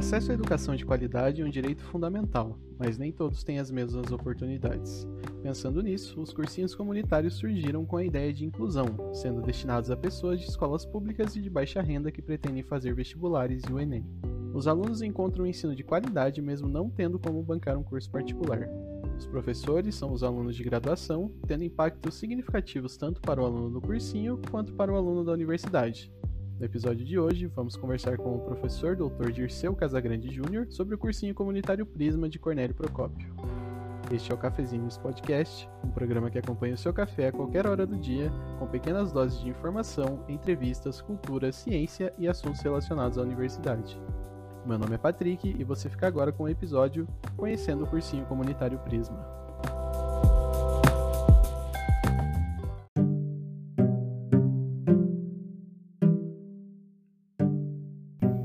acesso à educação de qualidade é um direito fundamental, mas nem todos têm as mesmas oportunidades. Pensando nisso, os cursinhos comunitários surgiram com a ideia de inclusão, sendo destinados a pessoas de escolas públicas e de baixa renda que pretendem fazer vestibulares e o Enem. Os alunos encontram um ensino de qualidade mesmo não tendo como bancar um curso particular. Os professores são os alunos de graduação, tendo impactos significativos tanto para o aluno do cursinho quanto para o aluno da universidade, no episódio de hoje, vamos conversar com o professor Dr. Dirceu Casagrande Júnior sobre o cursinho comunitário Prisma de Cornélio Procópio. Este é o Cafezinhos Podcast, um programa que acompanha o seu café a qualquer hora do dia, com pequenas doses de informação, entrevistas, cultura, ciência e assuntos relacionados à universidade. Meu nome é Patrick e você fica agora com o episódio Conhecendo o Cursinho Comunitário Prisma.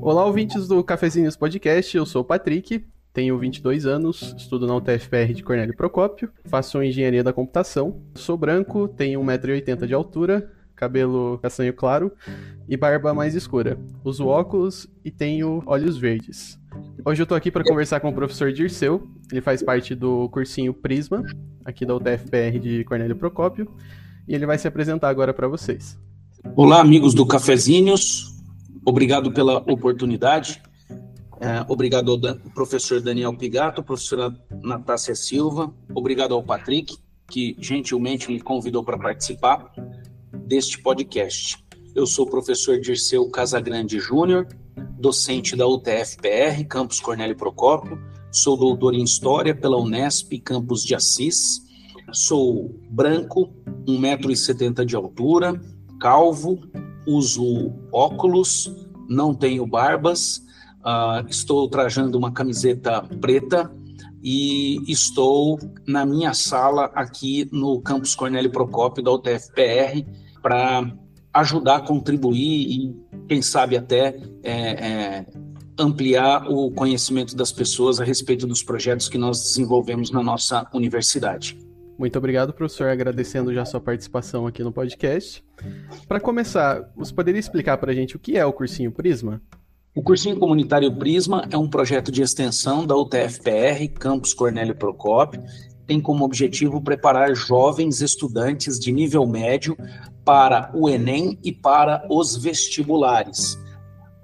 Olá, ouvintes do Cafezinhos Podcast, eu sou o Patrick, tenho 22 anos, estudo na UTFPR de Cornélio Procópio, faço engenharia da computação, sou branco, tenho 1,80m de altura, cabelo castanho claro e barba mais escura. Uso óculos e tenho olhos verdes. Hoje eu tô aqui para conversar com o professor Dirceu, ele faz parte do cursinho Prisma, aqui da UTFPR de Cornélio Procópio, e ele vai se apresentar agora para vocês. Olá, amigos do Cafezinhos. Obrigado pela oportunidade. É, obrigado ao professor Daniel Pigato, professora Natácia Silva. Obrigado ao Patrick, que gentilmente me convidou para participar deste podcast. Eu sou o professor Dirceu Casagrande Júnior, docente da UTF-PR, Campus Cornélio Procópio. Sou doutor em História pela Unesp, Campus de Assis. Sou branco, 1,70m de altura, calvo, uso óculos, não tenho barbas, uh, estou trajando uma camiseta preta e estou na minha sala aqui no campus Cornélio Procópio da UTFPR para ajudar, contribuir e, quem sabe, até é, é, ampliar o conhecimento das pessoas a respeito dos projetos que nós desenvolvemos na nossa universidade. Muito obrigado, professor, agradecendo já sua participação aqui no podcast. Para começar, você poderia explicar para a gente o que é o Cursinho Prisma? O Cursinho Comunitário Prisma é um projeto de extensão da UTFPR, Campus Cornélio Procópio, tem como objetivo preparar jovens estudantes de nível médio para o Enem e para os vestibulares.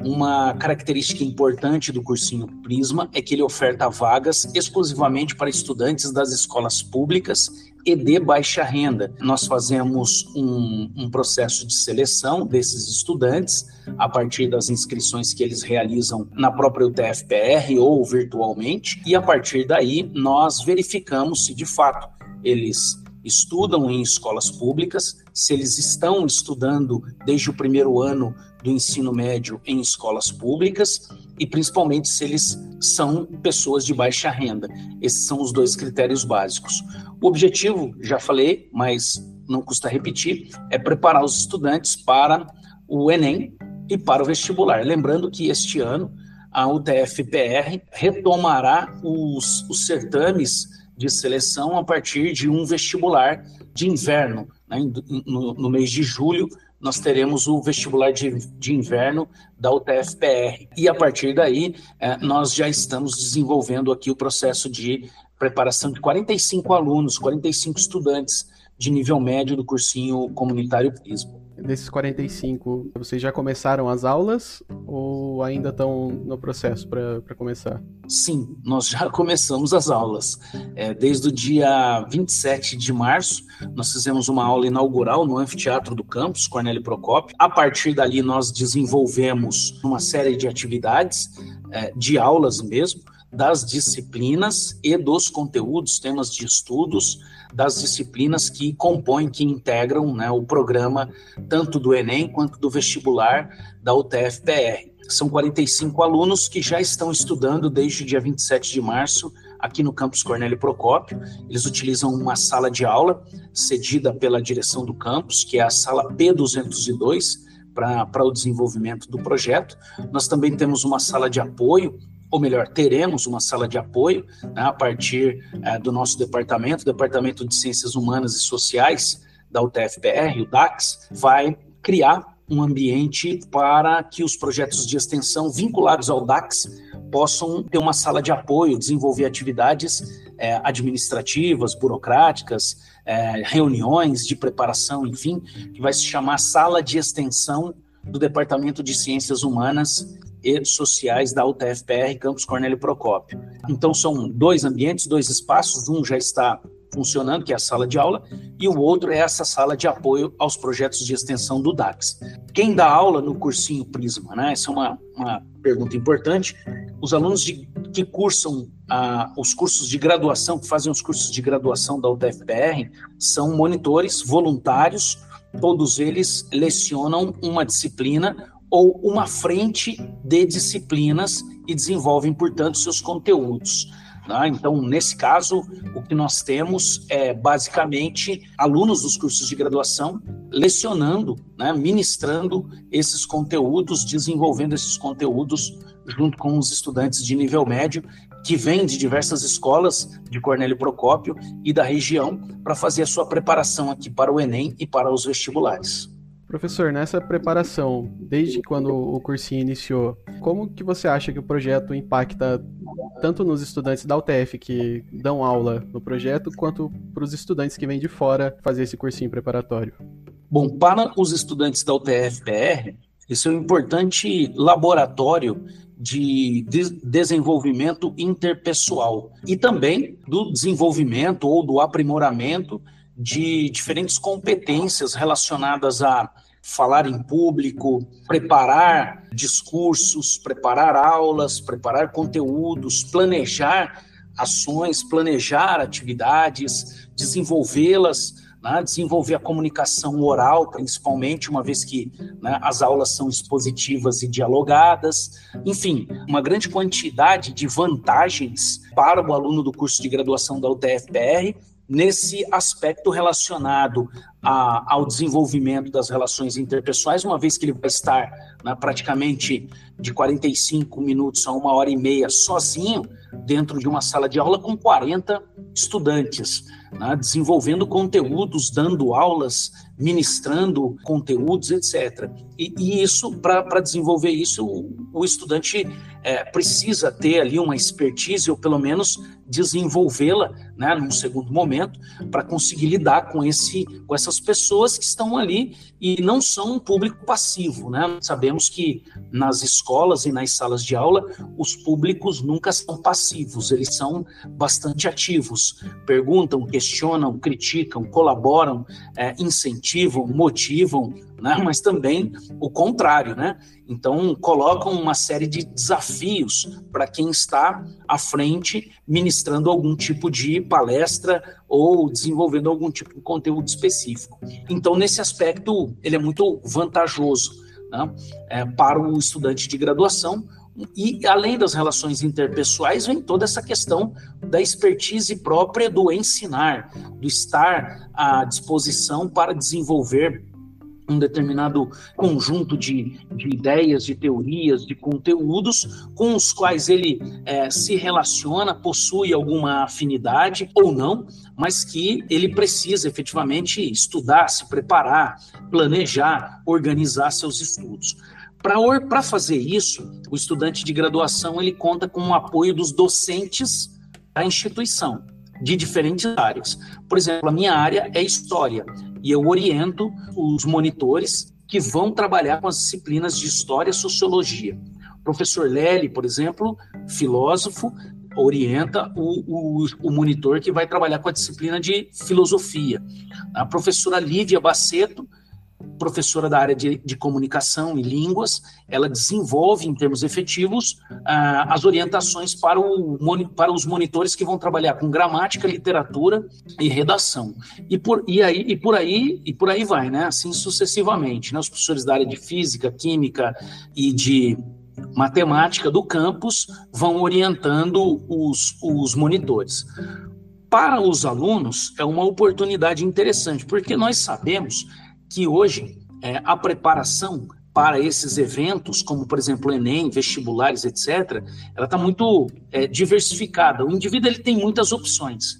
Uma característica importante do cursinho Prisma é que ele oferta vagas exclusivamente para estudantes das escolas públicas e de baixa renda. Nós fazemos um, um, processo de seleção desses estudantes a partir das inscrições que eles realizam na própria UTFPR ou virtualmente, e a partir daí nós verificamos se de fato eles estudam em escolas públicas, se eles estão estudando desde o primeiro ano do ensino médio em escolas públicas e principalmente se eles são pessoas de baixa renda. Esses são os dois critérios básicos. O objetivo, já falei, mas não custa repetir, é preparar os estudantes para o Enem e para o vestibular. Lembrando que este ano a UTF-PR retomará os, os certames de seleção a partir de um vestibular de inverno. Né? No, no, mês de julho, nós teremos o vestibular de, de inverno da UTF-PR. E a partir daí, é, nós já estamos desenvolvendo aqui o processo de preparação de 45 alunos, 45 estudantes de nível médio do cursinho comunitário Prisma desses 45, vocês já começaram as aulas ou ainda estão no processo para começar? Sim, nós já começamos as aulas. É, desde o dia 27 de março, nós fizemos uma aula inaugural no anfiteatro do campus, Cornélio Procópio. A partir dali, nós desenvolvemos uma série de atividades, é, de aulas mesmo, das disciplinas e dos conteúdos, temas de estudos, das disciplinas que compõem, que integram né, o programa tanto do Enem quanto do vestibular da UTF-PR. São 45 alunos que já estão estudando desde o dia 27 de março aqui no campus Cornélio Procópio. Eles utilizam uma sala de aula cedida pela direção do campus, que é a sala P202, para o desenvolvimento do projeto. Nós também temos uma sala de apoio ou melhor, teremos uma sala de apoio né, a partir é, do nosso departamento, Departamento de Ciências Humanas e Sociais da UTFPR, o DAX, vai criar um ambiente para que os projetos de extensão vinculados ao DAX possam ter uma sala de apoio, desenvolver atividades é, administrativas, burocráticas, é, reuniões de preparação, enfim, que vai se chamar Sala de Extensão do Departamento de Ciências Humanas e Sociais da UTFPR Campus Cornélio Procópio. Então são dois ambientes, dois espaços, um já está funcionando, que é a sala de aula, e o outro é essa sala de apoio aos projetos de extensão do DAX. Quem dá aula no cursinho Prisma, né? Essa é uma, uma pergunta importante. Os alunos de, que cursam ah, os cursos de graduação, que fazem os cursos de graduação da UTFPR, são monitores voluntários, todos eles lecionam uma disciplina ou uma frente de disciplinas e desenvolvem, portanto, seus conteúdos. Né? Então, nesse caso, o que nós temos é basicamente alunos dos cursos de graduação lecionando, né, ministrando esses conteúdos, desenvolvendo esses conteúdos junto com os estudantes de nível médio que vêm de diversas escolas de Cornélio Procópio e da região para fazer a sua preparação aqui para o Enem e para os vestibulares. Professor, nessa preparação, desde quando o cursinho iniciou, como que você acha que o projeto impacta tanto nos estudantes da UTF que dão aula no projeto, quanto para os estudantes que vêm de fora fazer esse cursinho preparatório? Bom, para os estudantes da UTF-PR, esse é um importante laboratório de desenvolvimento interpessoal e também do desenvolvimento ou do aprimoramento de diferentes competências relacionadas a falar em público, preparar discursos, preparar aulas, preparar conteúdos, planejar ações, planejar atividades, desenvolvê-las, né, desenvolver a comunicação oral, principalmente, uma vez que né, as aulas são expositivas e dialogadas. Enfim, uma grande quantidade de vantagens para o aluno do curso de graduação da UTFPR nesse aspecto relacionado a, ao desenvolvimento das relações interpessoais, uma vez que ele vai estar né, praticamente de 45 minutos a uma hora e meia sozinho dentro de uma sala de aula com 40 estudantes, né, desenvolvendo conteúdos, dando aulas, ministrando conteúdos, etc. E, e isso, para desenvolver isso, o, o estudante é, precisa ter ali uma expertise, ou pelo menos desenvolvê-la, né, num segundo momento, para conseguir lidar com, esse, com essas pessoas que estão ali e não são um público passivo. Né? Sabemos que nas escolas e nas salas de aula, os públicos nunca são passivos, eles são bastante ativos. Perguntam, questionam, criticam, colaboram, é, incentivam, motivam, né? mas também o contrário, né? Então, colocam uma série de desafios para quem está à frente ministrando algum tipo de palestra ou desenvolvendo algum tipo de conteúdo específico. Então, nesse aspecto, ele é muito vantajoso né? é, para o estudante de graduação, e além das relações interpessoais, vem toda essa questão da expertise própria do ensinar, do estar à disposição para desenvolver um determinado conjunto de, de ideias, de teorias, de conteúdos com os quais ele é, se relaciona, possui alguma afinidade ou não, mas que ele precisa efetivamente estudar, se preparar, planejar, organizar seus estudos. Para fazer isso, o estudante de graduação ele conta com o apoio dos docentes da instituição de diferentes áreas. Por exemplo, a minha área é história e eu oriento os monitores que vão trabalhar com as disciplinas de história e sociologia. O professor Lely, por exemplo, filósofo, orienta o, o, o, monitor que vai trabalhar com a disciplina de filosofia. A professora Lívia Baceto professora da área de, de, comunicação e línguas, ela desenvolve, em termos efetivos, ah, as orientações para, o, para os monitores que vão trabalhar com gramática, literatura e redação. E por, e aí, e por, aí, e por aí vai, né? assim sucessivamente. Né? Os professores da área de física, química e de matemática do campus vão orientando os, os monitores. Para os alunos, é uma oportunidade interessante, porque nós sabemos que hoje é, a preparação para esses eventos, como por exemplo Enem, vestibulares, etc., ela está muito é, diversificada. O indivíduo ele tem muitas opções.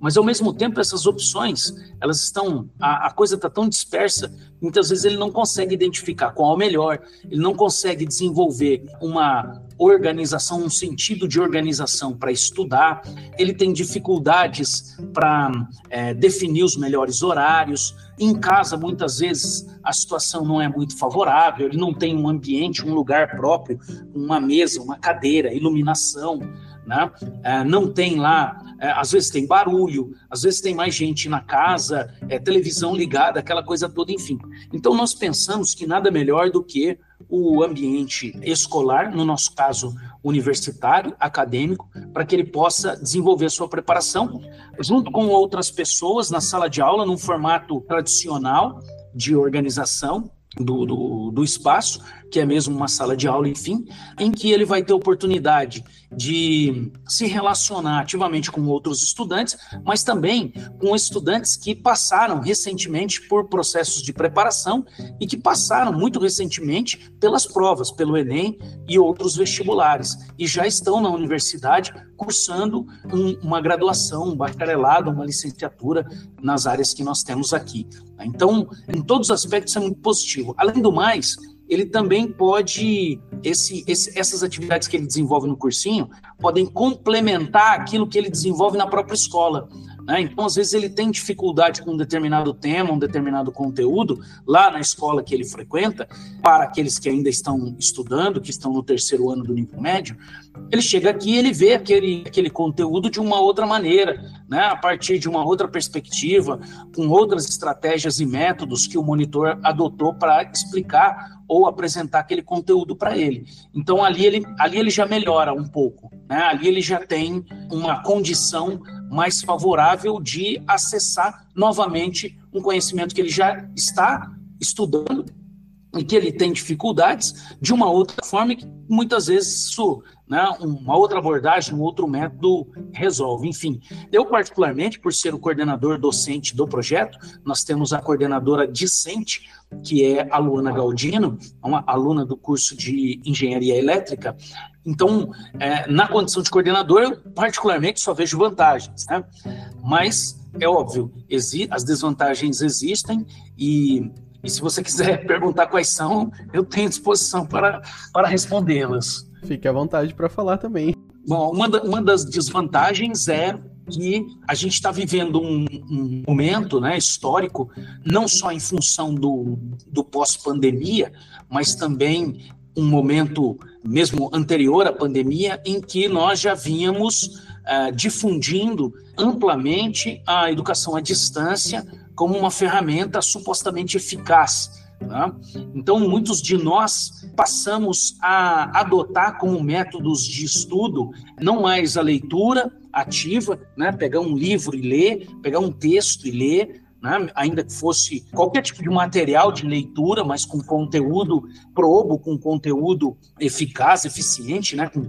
Mas ao mesmo tempo essas opções, elas estão, a, a coisa está tão dispersa, muitas vezes ele não consegue identificar qual é o melhor, ele não consegue desenvolver uma organização, um sentido de organização para estudar, ele tem dificuldades para é, definir os melhores horários. Em casa, muitas vezes, a situação não é muito favorável, ele não tem um ambiente, um lugar próprio, uma mesa, uma cadeira, iluminação. Né? É, não tem lá, é, às vezes tem barulho, às vezes tem mais gente na casa, é, televisão ligada, aquela coisa toda, enfim. Então nós pensamos que nada melhor do que o ambiente escolar, no nosso caso universitário, acadêmico, para que ele possa desenvolver sua preparação junto com outras pessoas na sala de aula, num formato tradicional de organização, do, do, do, espaço, que é mesmo uma sala de aula, enfim, em que ele vai ter oportunidade de se relacionar ativamente com outros estudantes, mas também com estudantes que passaram recentemente por processos de preparação e que passaram muito recentemente pelas provas, pelo Enem e outros vestibulares, e já estão na universidade cursando um, uma graduação, um bacharelado, uma licenciatura nas áreas que nós temos aqui. Então, em todos os aspectos, é muito positivo. Além do mais, ele também pode, esse, esse, essas atividades que ele desenvolve no cursinho, podem complementar aquilo que ele desenvolve na própria escola. Né? Então, às vezes, ele tem dificuldade com um determinado tema, um determinado conteúdo, lá na escola que ele frequenta, para aqueles que ainda estão estudando, que estão no terceiro ano do nível médio, ele chega aqui e ele vê aquele, aquele conteúdo de uma outra maneira, né? a partir de uma outra perspectiva, com outras estratégias e métodos que o monitor adotou para explicar ou apresentar aquele conteúdo para ele. Então, ali ele, ali ele já melhora um pouco, né? ali ele já tem uma condição mais favorável de acessar novamente um conhecimento que ele já está estudando e que ele tem dificuldades de uma outra forma que muitas vezes isso, né, uma outra abordagem, um outro método resolve. Enfim, eu particularmente, por ser o coordenador docente do projeto, nós temos a coordenadora discente, que é a Luana Galdino, uma aluna do curso de Engenharia Elétrica, então, é, na condição de coordenador, eu particularmente só vejo vantagens, né? Mas é óbvio, as desvantagens existem e, e se você quiser perguntar quais são, eu tenho disposição para, para respondê-las. Fique à vontade para falar também. Bom, uma, da, uma das desvantagens é que a gente está vivendo um, um, momento né, histórico, não só em função do, do pós-pandemia, mas também um momento mesmo anterior à pandemia, em que nós já vínhamos uh, difundindo amplamente a educação à distância como uma ferramenta supostamente eficaz. Tá? Então, muitos de nós passamos a adotar como métodos de estudo não mais a leitura ativa, né? pegar um livro e ler, pegar um texto e ler, né? ainda que fosse qualquer tipo de material de leitura, mas com conteúdo probo, com conteúdo eficaz, eficiente, né? com,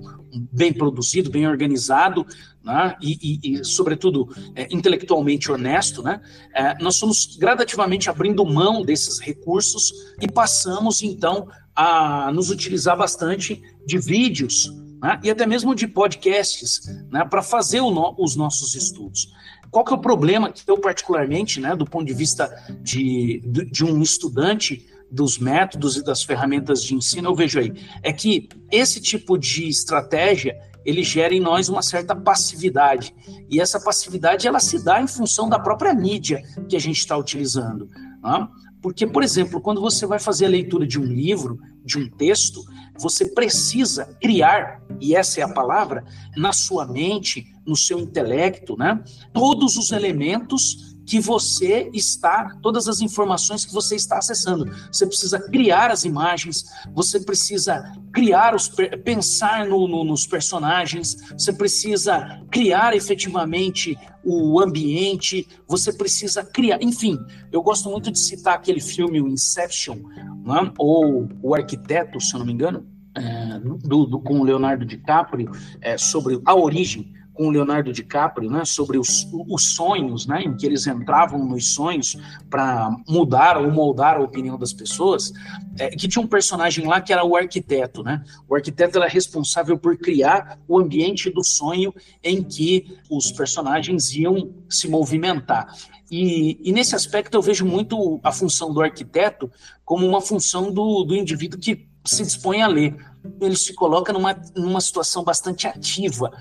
bem produzido, bem organizado, né? e, e, e, sobretudo, é, intelectualmente honesto, né? É, nós somos gradativamente abrindo mão desses recursos e passamos, então, a nos utilizar bastante de vídeos né? e até mesmo de podcasts né? para fazer no, os nossos estudos. Qual que é o problema que eu particularmente, né, do ponto de vista de, de um estudante dos métodos e das ferramentas de ensino, eu vejo aí, é que esse tipo de estratégia ele gera em nós uma certa passividade. E essa passividade ela se dá em função da própria mídia que a gente está utilizando. Né? Porque, por exemplo, quando você vai fazer a leitura de um livro, de um texto, você precisa criar, e essa é a palavra, na sua mente, no seu intelecto, né? Todos os elementos que você está, todas as informações que você está acessando. Você precisa criar as imagens, você precisa criar os pensar no, no, nos personagens, você precisa criar efetivamente o ambiente, você precisa criar, enfim. Eu gosto muito de citar aquele filme o Inception, né? ou o Arquiteto, se eu não me engano, é, do, do, com o Leonardo DiCaprio, é, sobre a origem com Leonardo DiCaprio, né, sobre os, os sonhos, né, em que eles entravam nos sonhos para mudar ou moldar a opinião das pessoas, é, que tinha um personagem lá que era o arquiteto, né? O arquiteto era responsável por criar o ambiente do sonho em que os personagens iam se movimentar. E, e, nesse aspecto eu vejo muito a função do arquiteto como uma função do, do indivíduo que se dispõe a ler. Ele se coloca numa, numa situação bastante ativa.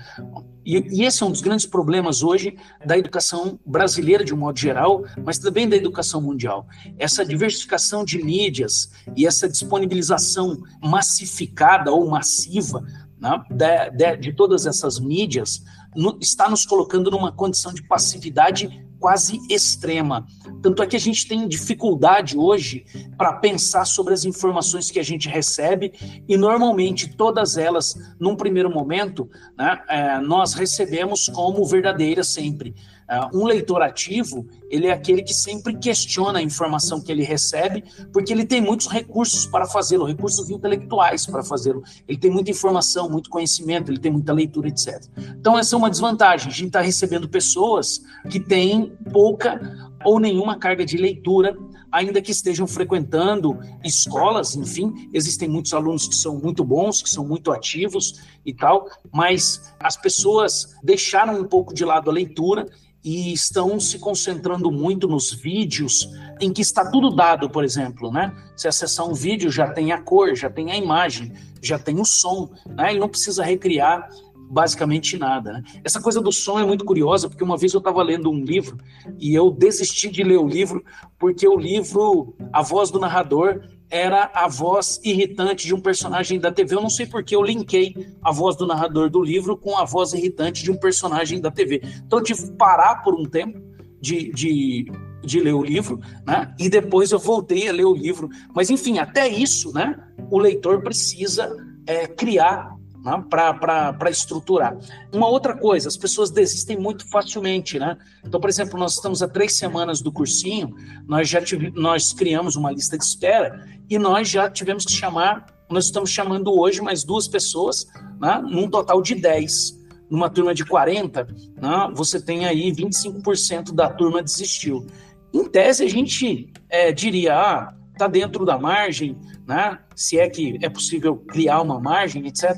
E, e, esse é um dos grandes problemas hoje da educação brasileira, de um modo geral, mas também da educação mundial. Essa diversificação de mídias e essa disponibilização massificada ou massiva né, de, de, de, todas essas mídias no, está nos colocando numa condição de passividade quase extrema. Tanto é que a gente tem dificuldade hoje para pensar sobre as informações que a gente recebe, e normalmente todas elas, num primeiro momento, né, é, nós recebemos como verdadeiras sempre. Uh, um leitor ativo, ele é aquele que sempre questiona a informação que ele recebe, porque ele tem muitos recursos para fazê-lo, recursos intelectuais para fazê-lo. Ele tem muita informação, muito conhecimento, ele tem muita leitura, etc. Então, essa é uma desvantagem. A gente está recebendo pessoas que têm pouca ou nenhuma carga de leitura, ainda que estejam frequentando escolas, enfim, existem muitos alunos que são muito bons, que são muito ativos e tal, mas as pessoas deixaram um pouco de lado a leitura e estão se concentrando muito nos vídeos em que está tudo dado, por exemplo, né? Se acessar um vídeo já tem a cor, já tem a imagem, já tem o som, né? E não precisa recriar basicamente nada. Né? Essa coisa do som é muito curiosa, porque uma vez eu estava lendo um livro e eu desisti de ler o livro porque o livro, a voz do narrador era a voz irritante de um personagem da TV. Eu não sei porque eu linkei a voz do narrador do livro com a voz irritante de um personagem da TV. Então eu tive que parar por um tempo de, de, de ler o livro, né? E depois eu voltei a ler o livro. Mas enfim, até isso, né? O leitor precisa é, criar né, para estruturar. Uma outra coisa, as pessoas desistem muito facilmente, né? Então, por exemplo, nós estamos há três semanas do cursinho, nós já tive, nós criamos uma lista de espera e nós já tivemos que chamar, nós estamos chamando hoje mais duas pessoas, né, num total de 10. Numa turma de 40, né, você tem aí 25% da turma desistiu. Em tese, a gente é, diria, ah, está dentro da margem, né? Se é que é possível criar uma margem, etc.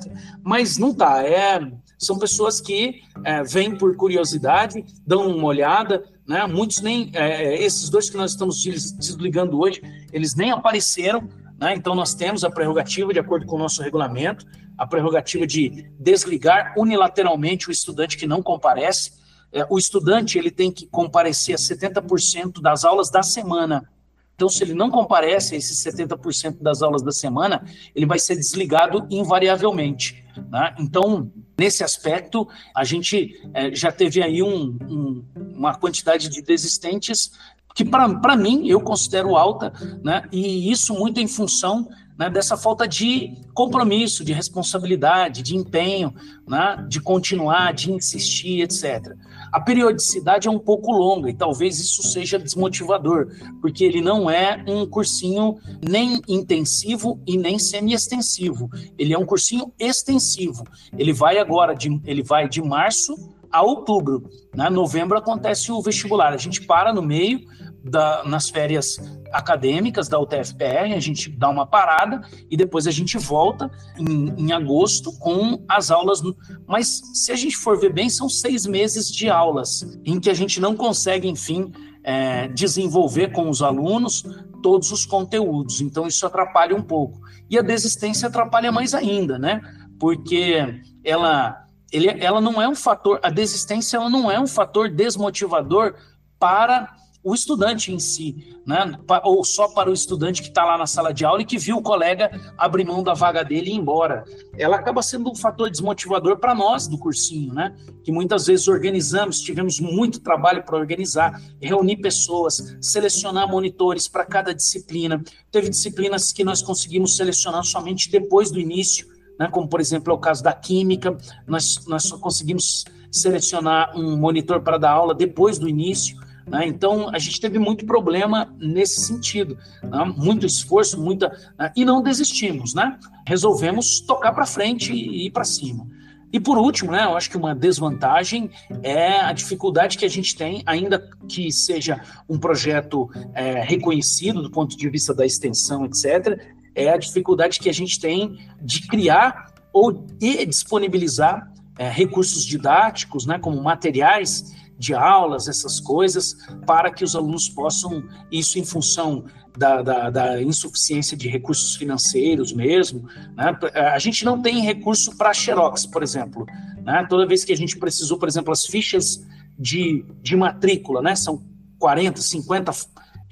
Mas não está. É, são pessoas que é, vêm por curiosidade, dão uma olhada, né? Muitos nem é, é esses dois que nós estamos desligando hoje, eles nem apareceram, né? Então nós temos a prerrogativa, de acordo com o nosso regulamento, a prerrogativa de desligar unilateralmente o estudante que não comparece. É, o estudante ele tem que comparecer a 70% das aulas da semana então, se ele não comparece a esses 70% das aulas da semana, ele vai ser desligado invariavelmente. Né? Então, nesse aspecto, a gente é, já teve aí um, um, uma quantidade de desistentes que, para mim, eu considero alta, né? e isso muito em função né, dessa falta de compromisso, de responsabilidade, de empenho, né, de continuar, de insistir, etc. A periodicidade é um pouco longa e talvez isso seja desmotivador, porque ele não é um cursinho nem intensivo e nem semi-extensivo. Ele é um cursinho extensivo. Ele vai agora de, ele vai de março a outubro. Né? Novembro acontece o vestibular. A gente para no meio da, nas férias acadêmicas da UTFPR, a gente dá uma parada e depois a gente volta em, em agosto com as aulas. Mas se a gente for ver bem, são seis meses de aulas em que a gente não consegue, enfim, é, desenvolver com os alunos todos os conteúdos. Então isso atrapalha um pouco. E a desistência atrapalha mais ainda, né? Porque ela ele, ela não é um fator, a desistência ela não é um fator desmotivador para o estudante em si, né? ou só para o estudante que está lá na sala de aula e que viu o colega abrir mão da vaga dele e ir embora. Ela acaba sendo um fator desmotivador para nós do cursinho, né? que muitas vezes organizamos, tivemos muito trabalho para organizar, reunir pessoas, selecionar monitores para cada disciplina. Teve disciplinas que nós conseguimos selecionar somente depois do início, né? como por exemplo é o caso da química, nós, nós só conseguimos selecionar um monitor para dar aula depois do início. Né? Então, a gente teve muito problema nesse sentido, né? muito esforço, muita. Né? E não desistimos, né? resolvemos tocar para frente e ir para cima. E por último, né, eu acho que uma desvantagem é a dificuldade que a gente tem, ainda que seja um projeto é, reconhecido do ponto de vista da extensão, etc., é a dificuldade que a gente tem de criar ou de disponibilizar é, recursos didáticos, né, como materiais de aulas, essas coisas, para que os alunos possam, isso em função da, da, da insuficiência de recursos financeiros mesmo. Né? A gente não tem recurso para Xerox, por exemplo. Né? Toda vez que a gente precisou, por exemplo, as fichas de, de matrícula, né? são 40, 50,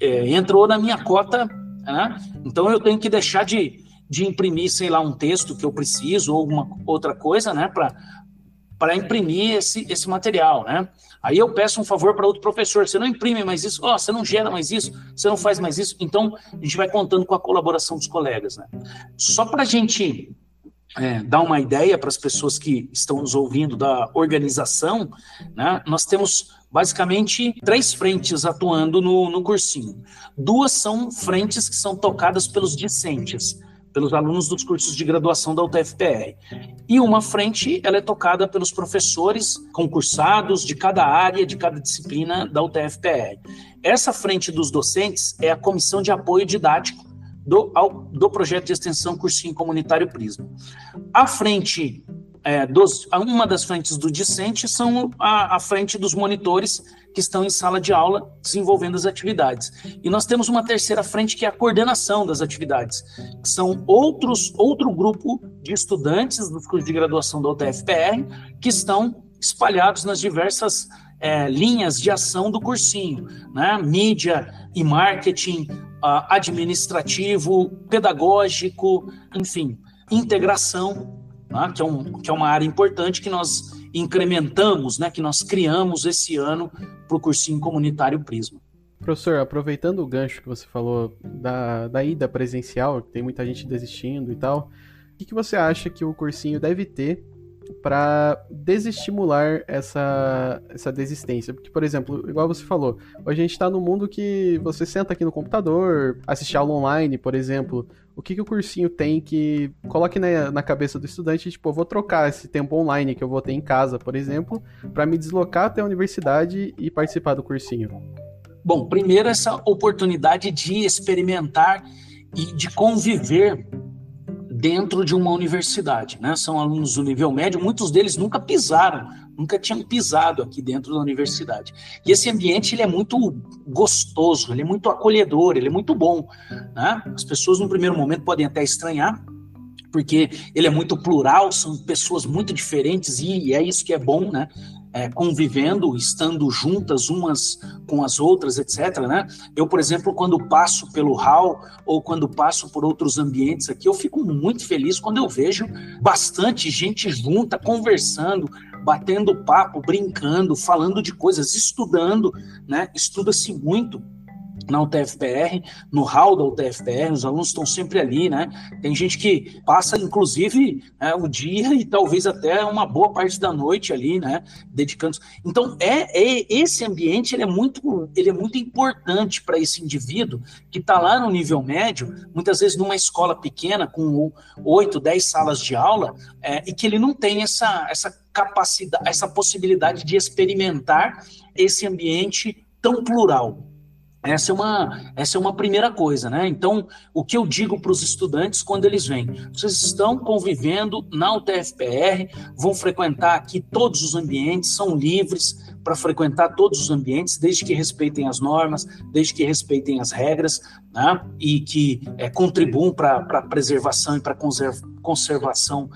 é, entrou na minha cota, né? então eu tenho que deixar de, de imprimir, sei lá, um texto que eu preciso ou alguma outra coisa, né, para imprimir esse, esse material, né? Aí eu peço um favor para outro professor, você não imprime mais isso, oh, você não gera mais isso, você não faz mais isso. Então, a gente vai contando com a colaboração dos colegas. Né? Só para a gente é, dar uma ideia para as pessoas que estão nos ouvindo da organização, né, nós temos basicamente três frentes atuando no, no cursinho. Duas são frentes que são tocadas pelos discentes pelos alunos dos cursos de graduação da UTFPR. E uma frente, ela é tocada pelos professores concursados de cada área, de cada disciplina da UTFPR. Essa frente dos docentes é a comissão de apoio didático do, ao, do projeto de extensão Cursinho Comunitário Prisma. A frente é, dos, uma das frentes do discente são a, a, frente dos monitores que estão em sala de aula desenvolvendo as atividades. E nós temos uma terceira frente que é a coordenação das atividades, que são outros, outro grupo de estudantes dos cursos de graduação da UTFPR que estão espalhados nas diversas é, linhas de ação do cursinho, né? mídia e marketing, administrativo, pedagógico, enfim, integração né, que, é um, que é uma área importante que nós incrementamos, né, que nós criamos esse ano para o cursinho comunitário Prisma. Professor, aproveitando o gancho que você falou da, da ida presencial, que tem muita gente desistindo e tal, o que, que você acha que o cursinho deve ter para desestimular essa, essa desistência. Porque, por exemplo, igual você falou, a gente está no mundo que você senta aqui no computador, assiste aula online, por exemplo. O que, que o cursinho tem que coloque na, na cabeça do estudante, tipo, eu vou trocar esse tempo online que eu vou ter em casa, por exemplo, para me deslocar até a universidade e participar do cursinho? Bom, primeiro essa oportunidade de experimentar e de conviver dentro de uma universidade, né? São alunos do nível médio, muitos deles nunca pisaram, nunca tinham pisado aqui dentro da universidade. E esse ambiente ele é muito gostoso, ele é muito acolhedor, ele é muito bom, né? As pessoas no primeiro momento podem até estranhar, porque ele é muito plural, são pessoas muito diferentes e é isso que é bom, né? É, convivendo, estando juntas umas com as outras, etc. Né? Eu, por exemplo, quando passo pelo hall ou quando passo por outros ambientes aqui, eu fico muito feliz quando eu vejo bastante gente junta, conversando, batendo papo, brincando, falando de coisas, estudando, né? Estuda-se muito na UTFPR, no hall da UTFPR, os alunos estão sempre ali, né? Tem gente que passa, inclusive, é, o dia e talvez até uma boa parte da noite ali, né? Dedicando. Então, é, é esse ambiente ele é muito, ele é muito importante para esse indivíduo que está lá no nível médio, muitas vezes numa escola pequena com oito, dez salas de aula, é, e que ele não tem essa, essa capacidade, essa possibilidade de experimentar esse ambiente tão plural. Essa é, uma, essa é uma primeira coisa, né? Então, o que eu digo para os estudantes quando eles vêm? Vocês estão convivendo na UTFPR, vão frequentar aqui todos os ambientes, são livres para frequentar todos os ambientes, desde que respeitem as normas, desde que respeitem as regras, né? E que é, contribuam para a preservação e para a conservação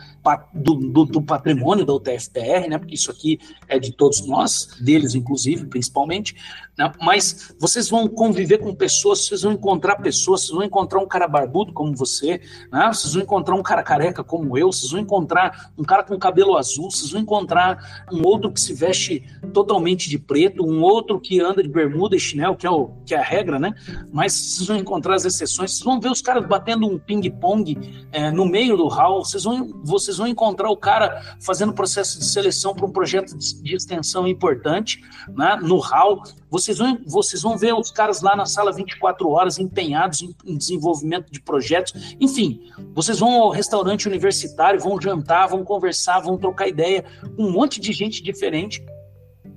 do, do, do, patrimônio da UTFPR, né? Porque isso aqui é de todos nós, deles inclusive, principalmente. Né? Mas vocês vão conviver com pessoas, vocês vão encontrar pessoas, vocês vão encontrar um cara barbudo como você, né? vocês vão encontrar um cara careca como eu, vocês vão encontrar um cara com cabelo azul, vocês vão encontrar um outro que se veste totalmente de preto, um outro que anda de bermuda e chinelo, que é, o, que é a regra, né? Mas vocês vão encontrar as exceções, vocês vão ver os caras batendo um ping-pong é, no meio do hall, vocês vão, vocês vão encontrar o cara fazendo processo de seleção para um projeto de, de, extensão importante né, no hall. Vocês vão, vocês vão ver os caras lá na sala 24 horas empenhados em, em desenvolvimento de projetos. Enfim, vocês vão ao restaurante universitário, vão jantar, vão conversar, vão trocar ideia com um monte de gente diferente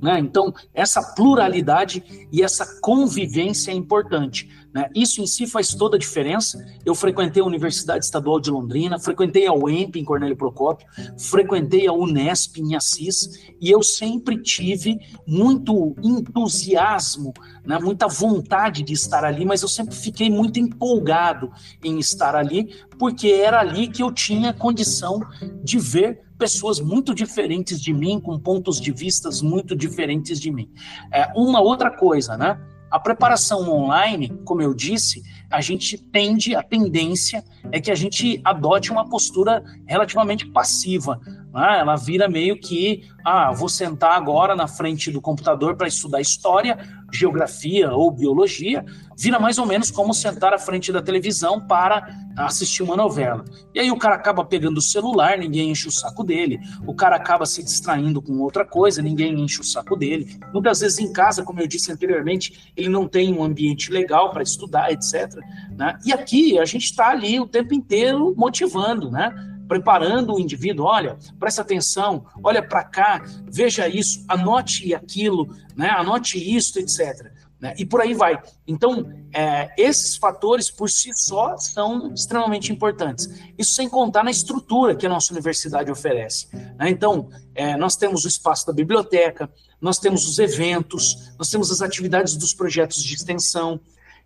né? Então, essa pluralidade e essa convivência é importante. Né? Isso em si faz toda a diferença. Eu frequentei a Universidade Estadual de Londrina, frequentei a UEMP em Cornélio Procópio, frequentei a Unesp em Assis, e eu sempre tive muito entusiasmo, né? muita vontade de estar ali, mas eu sempre fiquei muito empolgado em estar ali, porque era ali que eu tinha condição de ver pessoas muito diferentes de mim, com pontos de vistas muito diferentes de mim. É, uma outra coisa, né? A preparação online, como eu disse, a gente tende, a tendência é que a gente adote uma postura relativamente passiva. Né? Ela vira meio que, ah, vou sentar agora na frente do computador para estudar história, geografia ou biologia, vira mais ou menos como sentar à frente da televisão para assistir uma novela. E aí o cara acaba pegando o celular, ninguém enche o saco dele. O cara acaba se distraindo com outra coisa, ninguém enche o saco dele. Muitas vezes em casa, como eu disse anteriormente, ele não tem um ambiente legal para estudar, etc. Né? E aqui a gente está ali o tempo inteiro motivando, né? Preparando o indivíduo, olha, presta atenção, olha para cá, veja isso, anote aquilo, né? anote isso, etc. Né? E por aí vai. Então, é, esses fatores por si só são extremamente importantes. Isso sem contar na estrutura que a nossa universidade oferece. Né? Então, é, nós temos o espaço da biblioteca, nós temos os eventos, nós temos as atividades dos projetos de extensão,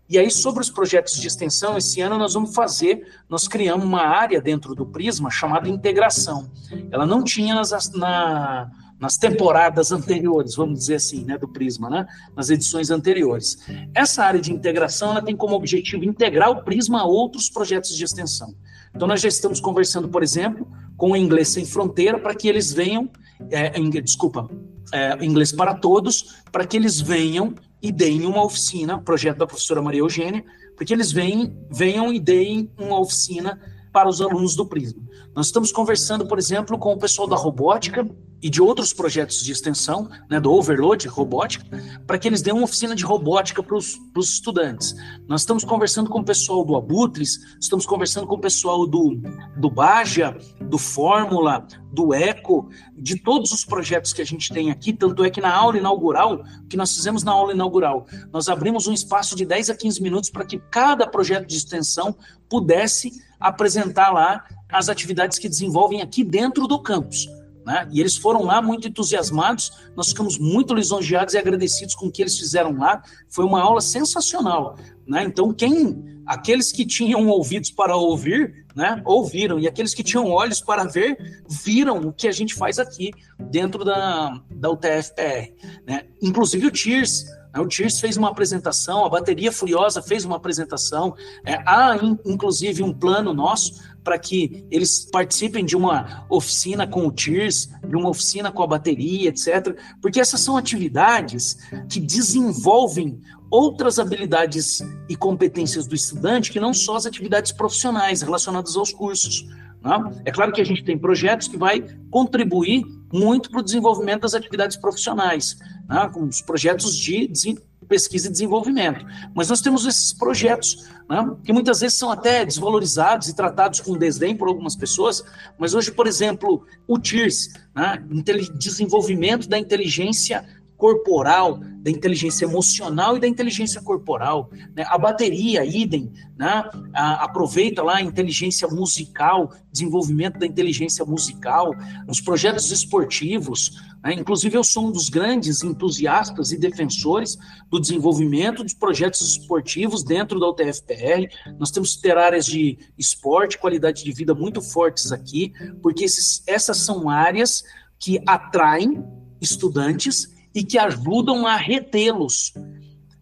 e aí, sobre os projetos de extensão, esse ano nós vamos fazer, nós criamos uma área dentro do Prisma chamada integração. Ela não tinha nas, na, nas temporadas anteriores, vamos dizer assim, né, do Prisma, né, nas edições anteriores. Essa área de integração ela tem como objetivo integrar o Prisma a outros projetos de extensão. Então, nós já estamos conversando, por exemplo, com o Inglês Sem Fronteira para que eles venham, é, em, desculpa, é, Inglês para Todos, para que eles venham e deem uma oficina, projeto da professora Maria Eugênia, porque eles venham, venham e deem uma oficina para os alunos do Prisma. Nós estamos conversando, por exemplo, com o pessoal da robótica e de outros projetos de extensão, né, do Overload Robótica, para que eles dêem uma oficina de robótica para os estudantes. Nós estamos conversando com o pessoal do Abutres, estamos conversando com o pessoal do, do Baja, do Fórmula, do Eco, de todos os projetos que a gente tem aqui, tanto é que na aula inaugural, que nós fizemos na aula inaugural, nós abrimos um espaço de 10 a 15 minutos para que cada projeto de extensão pudesse apresentar lá as atividades que desenvolvem aqui dentro do campus. Né? E eles foram lá muito entusiasmados, nós ficamos muito lisonjeados e agradecidos com o que eles fizeram lá. Foi uma aula sensacional. Né? Então, quem aqueles que tinham ouvidos para ouvir, né, ouviram, e aqueles que tinham olhos para ver, viram o que a gente faz aqui dentro da, da UTFPR. Né? Inclusive o TIRS, né? o TIRS fez uma apresentação, a Bateria Furiosa fez uma apresentação, é, há in, inclusive um plano nosso para que eles participem de uma oficina com o TIRS, de uma oficina com a bateria, etc. Porque essas são atividades que desenvolvem outras habilidades e competências do estudante que não só as atividades profissionais relacionadas aos cursos. Né? É claro que a gente tem projetos que vai contribuir muito para o desenvolvimento das atividades profissionais, né? com os projetos de pesquisa e desenvolvimento. Mas nós temos esses projetos, né, que muitas vezes são até desvalorizados e tratados com desdém por algumas pessoas, mas hoje, por exemplo, o TIRS, né, desenvolvimento da inteligência corporal, da inteligência emocional e da inteligência corporal. Né? A bateria, idem, né? Aproveita lá a inteligência musical, desenvolvimento da inteligência musical, os projetos esportivos. Né? Inclusive, eu sou um dos grandes entusiastas e defensores do desenvolvimento dos projetos esportivos dentro da UTFPR. Nós temos que ter áreas de esporte, qualidade de vida muito fortes aqui, porque esses, essas são áreas que atraem estudantes e que ajudam a retê-los,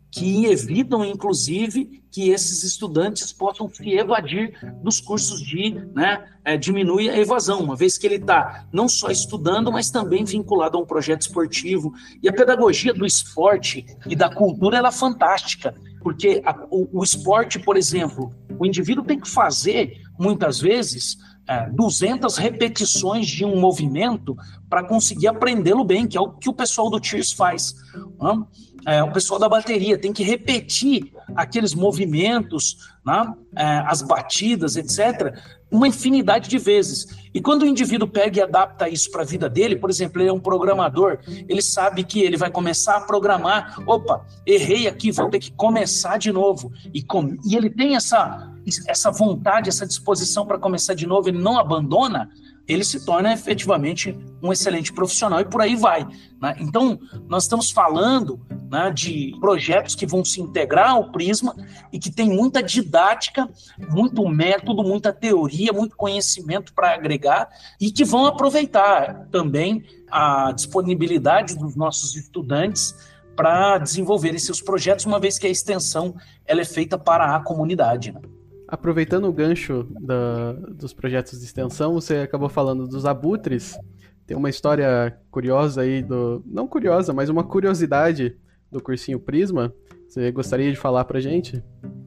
que evitam, inclusive, que esses estudantes possam se evadir dos cursos de, né, é, diminui a evasão, uma vez que ele está não só estudando, mas também vinculado a um projeto esportivo. E a pedagogia do esporte e da cultura ela é fantástica. Porque a, o, o, esporte, por exemplo, o indivíduo tem que fazer, muitas vezes, é, 200 repetições de um movimento para conseguir aprendê-lo bem, que é o que o pessoal do Cheers faz. Né? É, o pessoal da bateria tem que repetir aqueles movimentos, né? é, as batidas, etc., uma infinidade de vezes. E quando o indivíduo pega e adapta isso para a vida dele, por exemplo, ele é um programador, ele sabe que ele vai começar a programar. Opa, errei aqui, vou ter que começar de novo. E, com, e ele tem essa, essa vontade, essa disposição para começar de novo, ele não abandona ele se torna efetivamente um excelente profissional e por aí vai. Né? Então, nós estamos falando né, de projetos que vão se integrar ao Prisma e que tem muita didática, muito método, muita teoria, muito conhecimento para agregar e que vão aproveitar também a disponibilidade dos nossos estudantes para desenvolverem seus projetos, uma vez que a extensão ela é feita para a comunidade. Né? Aproveitando o gancho da, dos projetos de extensão, você acabou falando dos abutres. Tem uma história curiosa aí do. Não curiosa, mas uma curiosidade do cursinho Prisma. Você gostaria de falar pra gente?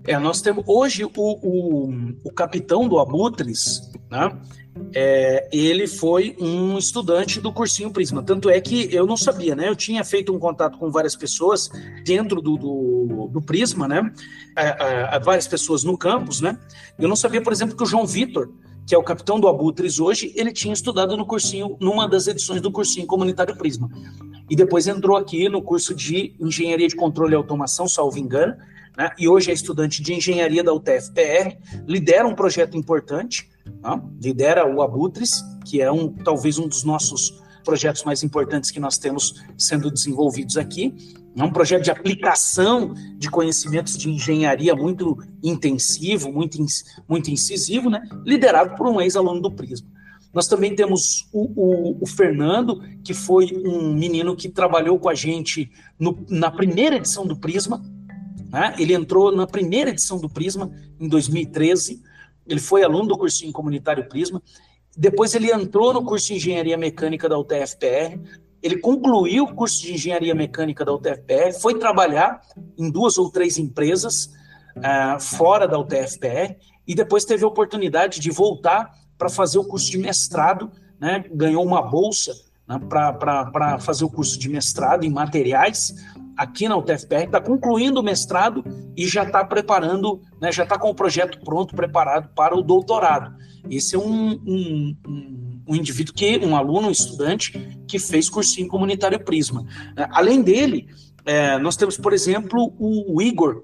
É, nós temos hoje o, o, o capitão do Abutres, né? É, ele foi um estudante do cursinho Prisma. Tanto é que eu não sabia, né? Eu tinha feito um contato com várias pessoas dentro do, do, do Prisma, né? É, é, várias pessoas no campus, né? Eu não sabia, por exemplo, que o João Vitor, que é o capitão do Abutres hoje, ele tinha estudado no cursinho, numa das edições do cursinho comunitário Prisma. E depois entrou aqui no curso de Engenharia de Controle e Automação, salvo engano, né? e hoje é estudante de Engenharia da UTFPR, lidera um projeto importante, né? lidera o Abutres, que é um talvez um dos nossos projetos mais importantes que nós temos sendo desenvolvidos aqui. É um projeto de aplicação de conhecimentos de engenharia muito intensivo, muito, muito incisivo, né? liderado por um ex-aluno do Prisma. Nós também temos o, o, o, Fernando, que foi um menino que trabalhou com a gente no, na primeira edição do Prisma. Né? Ele entrou na primeira edição do Prisma, em 2013. Ele foi aluno do cursinho comunitário Prisma. Depois ele entrou no curso de Engenharia Mecânica da UTFPR. Ele concluiu o curso de Engenharia Mecânica da UTFPR, foi trabalhar em duas ou três empresas uh, fora da UTFPR e depois teve a oportunidade de voltar para fazer o curso de mestrado, né? ganhou uma bolsa né? para fazer o curso de mestrado em materiais aqui na UTFPR, está concluindo o mestrado e já está preparando, né? já está com o projeto pronto, preparado para o doutorado. Esse é um, um, um, um indivíduo que, um aluno, um estudante que fez cursinho comunitário Prisma. Além dele, é, nós temos, por exemplo, o Igor,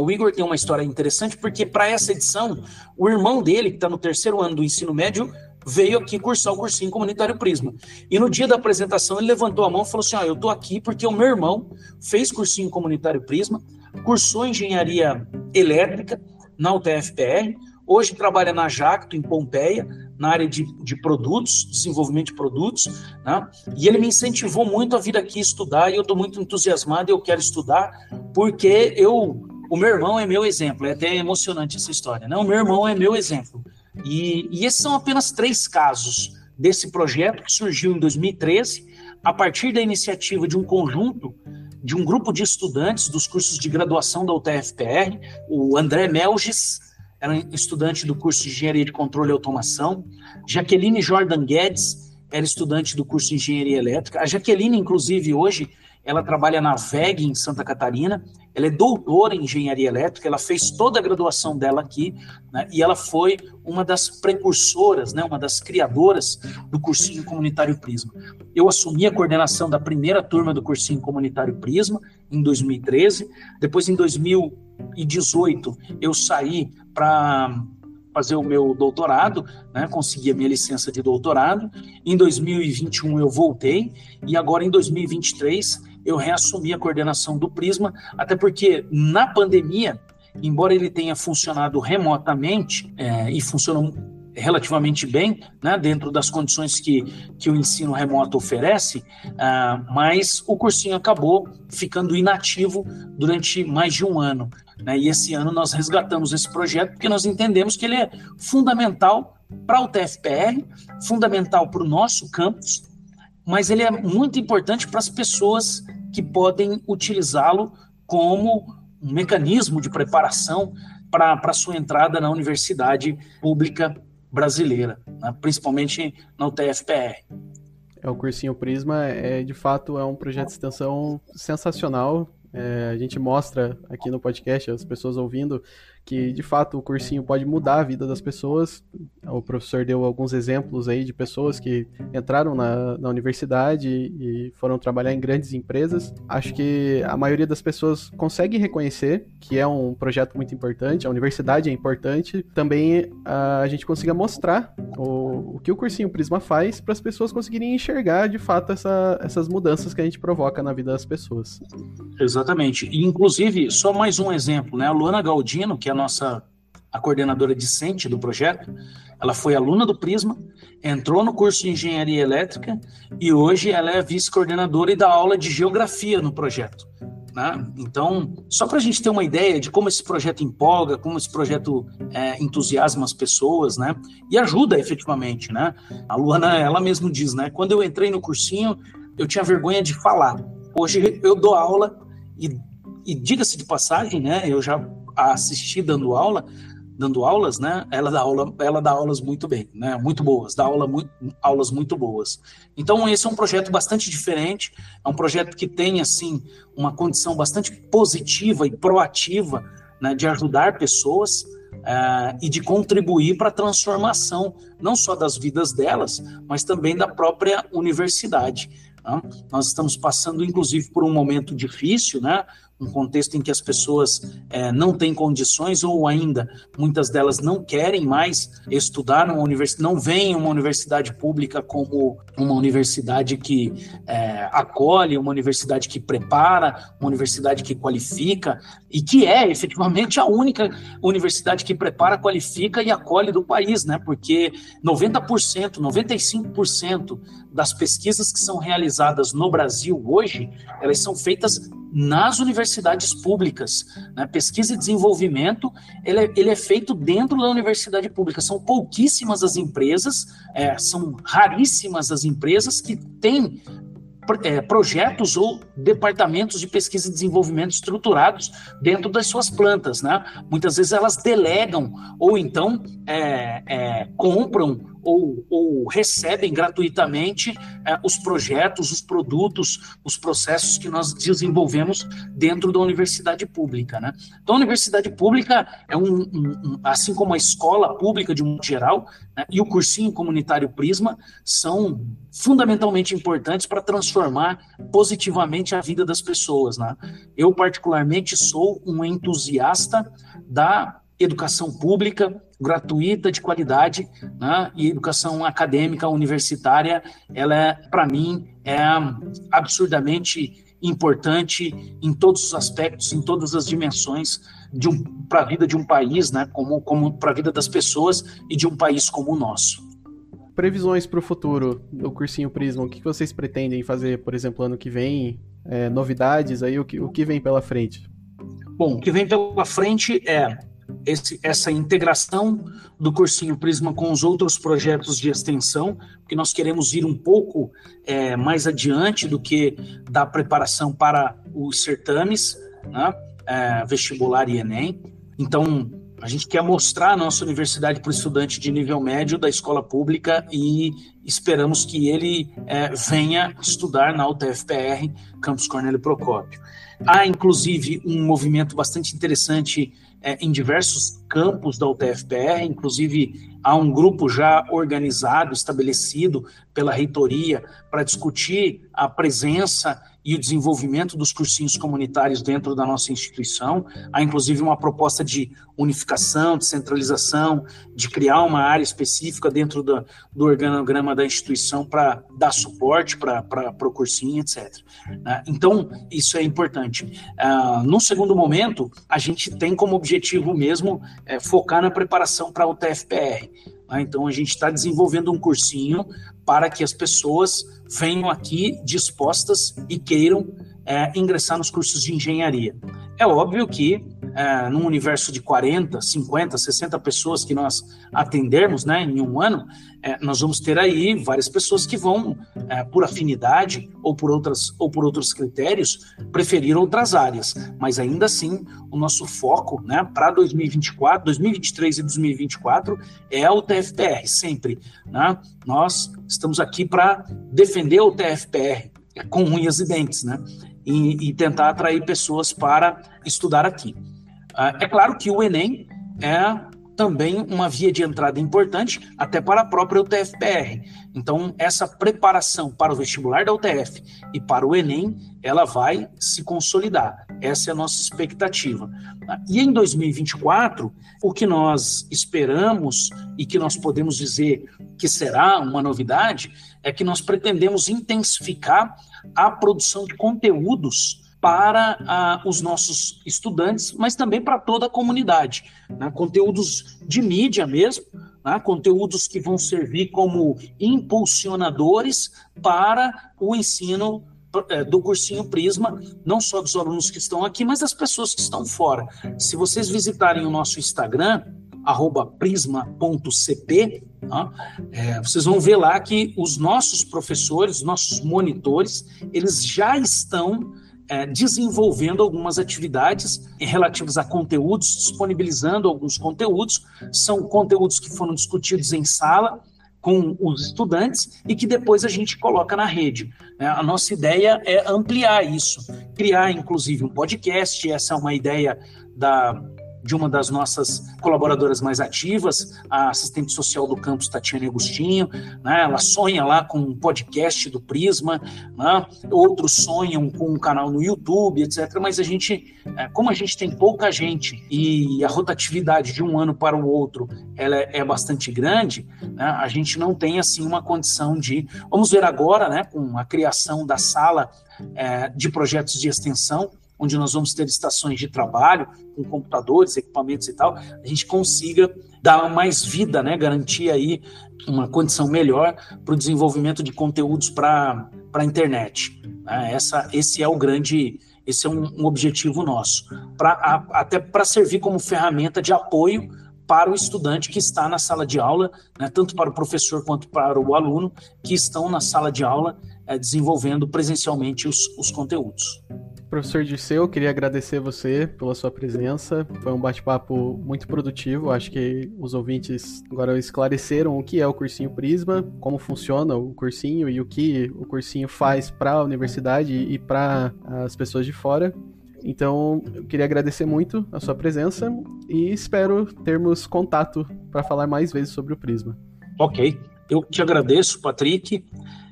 o Igor tem uma história interessante porque para essa edição, o irmão dele, que está no terceiro ano do ensino médio, veio aqui cursar o cursinho comunitário Prisma. E no dia da apresentação ele levantou a mão e falou assim: "Ó, eu tô aqui porque o meu irmão fez cursinho comunitário Prisma, cursou engenharia elétrica na UTFPR, hoje trabalha na Jacto em Pompeia, na área de, de produtos, desenvolvimento de produtos, né? E ele me incentivou muito a vir aqui estudar e eu estou muito entusiasmado, eu quero estudar porque eu o meu irmão é meu exemplo, é até emocionante essa história, né? O meu irmão é meu exemplo. E, e esses são apenas três casos desse projeto que surgiu em 2013, a partir da iniciativa de um conjunto, de um grupo de estudantes dos cursos de graduação da UTFPR, o André Melges, era estudante do curso de Engenharia de Controle e Automação, Jaqueline Jordan Guedes, era estudante do curso de Engenharia Elétrica. A Jaqueline, inclusive, hoje, ela trabalha na VEG, em Santa Catarina, ela é doutora em engenharia elétrica, ela fez toda a graduação dela aqui, né, e ela foi uma das precursoras, né, uma das criadoras do cursinho comunitário Prisma. Eu assumi a coordenação da primeira turma do cursinho comunitário Prisma em 2013, depois em 2018 eu saí para fazer o meu doutorado, né, consegui a minha licença de doutorado. Em 2021 eu voltei. E agora em 2023 eu reassumi a coordenação do Prisma, até porque na pandemia, embora ele tenha funcionado remotamente é, e funcionou relativamente bem, né, dentro das condições que, que o ensino remoto oferece, uh, mas o cursinho acabou ficando inativo durante mais de um ano. Né, e esse ano nós resgatamos esse projeto porque nós entendemos que ele é fundamental para o TFPR, fundamental para o nosso campus, mas ele é muito importante para as pessoas que podem utilizá-lo como um mecanismo de preparação para a sua entrada na universidade pública brasileira, né? principalmente na UTFPR. É, o cursinho Prisma é de fato é um projeto de extensão sensacional. É, a gente mostra aqui no podcast, as pessoas ouvindo, que de fato o cursinho pode mudar a vida das pessoas. O professor deu alguns exemplos aí de pessoas que entraram na, na universidade e foram trabalhar em grandes empresas. Acho que a maioria das pessoas consegue reconhecer que é um projeto muito importante, a universidade é importante. Também a, a gente consiga mostrar o, o que o cursinho Prisma faz para as pessoas conseguirem enxergar de fato essa, essas mudanças que a gente provoca na vida das pessoas. Exatamente. E, inclusive, só mais um exemplo, né? A Luana Galdino, que é a nossa a coordenadora discente do projeto, ela foi aluna do Prisma, entrou no curso de Engenharia Elétrica e hoje ela é vice-coordenadora e dá aula de Geografia no projeto. Né? Então, só para a gente ter uma ideia de como esse projeto empolga, como esse projeto é, entusiasma as pessoas, né? E ajuda efetivamente, né? A Luana, ela mesmo diz, né? Quando eu entrei no cursinho, eu tinha vergonha de falar. Hoje eu dou aula e, e diga-se de passagem, né? Eu já assisti dando aula, dando aulas, né? Ela dá aula, ela dá aulas muito bem, né? Muito boas, dá aula muito, aulas muito boas. Então esse é um projeto bastante diferente, é um projeto que tem assim uma condição bastante positiva e proativa, né? De ajudar pessoas uh, e de contribuir para a transformação não só das vidas delas, mas também da própria universidade. Tá? Nós estamos passando, inclusive, por um momento difícil, né? Um contexto em que as pessoas é, não têm condições ou ainda muitas delas não querem mais estudar numa universidade, não veem uma universidade pública como uma universidade que é, acolhe, uma universidade que prepara, uma universidade que qualifica e que é efetivamente a única universidade que prepara, qualifica e acolhe do país, né? Porque 90%, 95% das pesquisas que são realizadas no Brasil hoje, elas são feitas nas universidades públicas. Né? Pesquisa e desenvolvimento ele é, ele é, feito dentro da universidade pública. São pouquíssimas as empresas, é, são raríssimas as empresas que têm é, projetos ou departamentos de pesquisa e desenvolvimento estruturados dentro das suas plantas, né? Muitas vezes elas delegam ou então é, é, compram ou, ou recebem gratuitamente é, os projetos, os produtos, os processos que nós desenvolvemos dentro da universidade pública. Né? Então, a universidade pública é um, um, um assim como a escola pública de um geral né, e o cursinho comunitário Prisma são fundamentalmente importantes para transformar positivamente a vida das pessoas. Né? Eu, particularmente, sou um entusiasta da educação pública, gratuita, de qualidade, né? e educação acadêmica universitária, ela é, para mim, é absurdamente importante em todos os aspectos, em todas as dimensões um, para a vida de um país, né? como, como para a vida das pessoas e de um país como o nosso. Previsões para o futuro do cursinho Prisma, o que vocês pretendem fazer, por exemplo, ano que vem? É, novidades aí, o que, o que vem pela frente? Bom, o que vem pela frente é esse, essa integração do cursinho Prisma com os outros projetos de extensão, que nós queremos ir um pouco é, mais adiante do que da preparação para os certames, né, é, vestibular e Enem. Então, a gente quer mostrar a nossa universidade para o estudante de nível médio da escola pública e esperamos que ele é, venha estudar na UTFPR, Campus Cornélio Procópio. Há, inclusive, um movimento bastante interessante é, em diversos campos da UTFPR, inclusive há um grupo já organizado, estabelecido pela reitoria para discutir a presença e o desenvolvimento dos cursinhos comunitários dentro da nossa instituição. Há, inclusive, uma proposta de unificação, de centralização, de criar uma área específica dentro do, do organograma da instituição para dar suporte para o cursinho, etc. Né? Então, isso é importante. Uh, no segundo momento, a gente tem como objetivo mesmo é, focar na preparação para o TFPR. Né? Então, a gente está desenvolvendo um cursinho para que as pessoas venham aqui dispostas e queiram é, ingressar nos cursos de engenharia. É óbvio que é, num universo de 40, 50, 60 pessoas que nós atendermos né, em um ano, é, nós vamos ter aí várias pessoas que vão, é, por afinidade ou por, outras, ou por outros critérios, preferir outras áreas. Mas ainda assim, o nosso foco né, para 2024, 2023 e 2024 é o TFPR, sempre. Né? Nós estamos aqui para defender o TFPR com unhas e dentes, né? E, e tentar atrair pessoas para estudar aqui. Uh, é claro que o Enem é também uma via de entrada importante até para a própria UTF-PR. Então, essa preparação para o vestibular da UTF e para o Enem, ela vai se consolidar. Essa é a nossa expectativa. E em 2024, o que nós esperamos e que nós podemos dizer que será uma novidade é que nós pretendemos intensificar a produção de conteúdos para ah, os nossos estudantes, mas também para toda a comunidade. Né? Conteúdos de mídia mesmo, né? conteúdos que vão servir como impulsionadores para o ensino eh, do cursinho Prisma, não só dos alunos que estão aqui, mas das pessoas que estão fora. Se vocês visitarem o nosso Instagram, prisma.cp, é, vocês vão ver lá que os nossos professores, nossos monitores, eles já estão é, desenvolvendo algumas atividades relativas a conteúdos, disponibilizando alguns conteúdos. São conteúdos que foram discutidos em sala com os estudantes e que depois a gente coloca na rede. Né? A nossa ideia é ampliar isso, criar inclusive um podcast. Essa é uma ideia da de uma das nossas colaboradoras mais ativas, a assistente social do campus Tatiane Agostinho, né? ela sonha lá com um podcast do Prisma, né? outros sonham com um canal no YouTube, etc. Mas a gente, é, como a gente tem pouca gente e a rotatividade de um ano para o outro ela é, bastante grande, né? a gente não tem assim uma condição de. Vamos ver agora, né, com a criação da sala é, de projetos de extensão onde nós vamos ter estações de trabalho com computadores, equipamentos e tal, a gente consiga dar mais vida, né, garantir aí uma condição melhor para o desenvolvimento de conteúdos para a internet. Né? Essa, esse é o grande, esse é um, um objetivo nosso, pra, a, até para servir como ferramenta de apoio para o estudante que está na sala de aula, né, tanto para o professor quanto para o aluno que estão na sala de aula é, desenvolvendo presencialmente os, os conteúdos. Professor Dirceu, queria agradecer você pela sua presença. Foi um bate-papo muito produtivo. Acho que os ouvintes agora esclareceram o que é o cursinho Prisma, como funciona o cursinho e o que o cursinho faz para a universidade e para as pessoas de fora. Então, eu queria agradecer muito a sua presença e espero termos contato para falar mais vezes sobre o Prisma. Ok. Eu te agradeço, Patrick.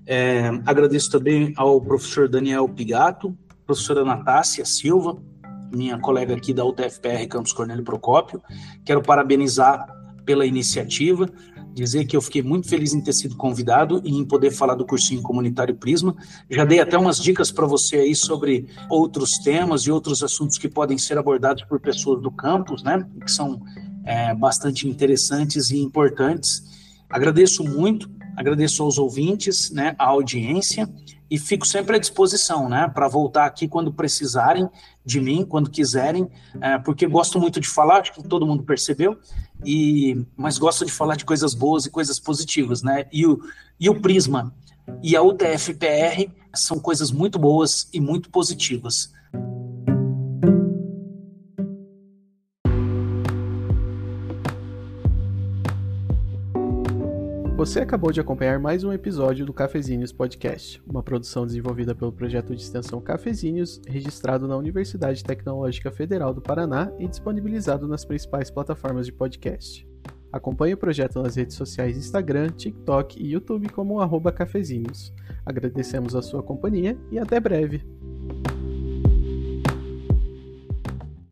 É, agradeço também ao professor Daniel Pigato professora Natácia Silva, minha colega aqui da UTFPR Campus Cornélio Procópio. Quero parabenizar pela iniciativa, dizer que eu fiquei muito feliz em ter sido convidado e em poder falar do cursinho comunitário Prisma. Já dei até umas dicas para você aí sobre outros temas e outros assuntos que podem ser abordados por pessoas do campus, né? Que são é, bastante interessantes e importantes. Agradeço muito, agradeço aos ouvintes, né, a audiência e fico sempre à disposição, né, para voltar aqui quando precisarem de mim, quando quiserem, é, porque gosto muito de falar, acho que todo mundo percebeu, e mas gosto de falar de coisas boas e coisas positivas, né? E o, e o Prisma e a UTF-PR são coisas muito boas e muito positivas. Você acabou de acompanhar mais um episódio do Cafezinhos Podcast, uma produção desenvolvida pelo projeto de extensão Cafezinhos, registrado na Universidade Tecnológica Federal do Paraná e disponibilizado nas principais plataformas de podcast. Acompanhe o projeto nas redes sociais Instagram, TikTok e YouTube como cafezinhos. Agradecemos a sua companhia e até breve!